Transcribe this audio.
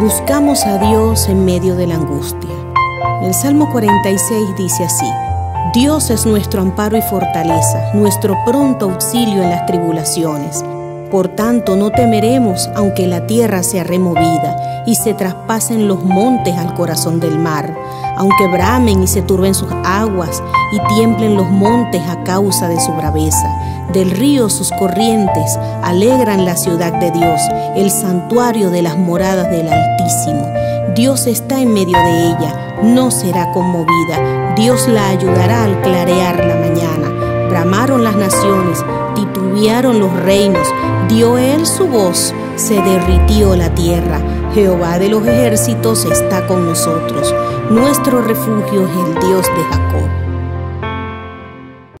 Buscamos a Dios en medio de la angustia. El Salmo 46 dice así, Dios es nuestro amparo y fortaleza, nuestro pronto auxilio en las tribulaciones. Por tanto, no temeremos aunque la tierra sea removida y se traspasen los montes al corazón del mar, aunque bramen y se turben sus aguas y tiemblen los montes a causa de su braveza. Del río sus corrientes alegran la ciudad de Dios, el santuario de las moradas del Altísimo. Dios está en medio de ella, no será conmovida. Dios la ayudará al clarear la mañana. Bramaron las naciones, titubearon los reinos, dio él su voz, se derritió la tierra. Jehová de los ejércitos está con nosotros. Nuestro refugio es el Dios de Jacob.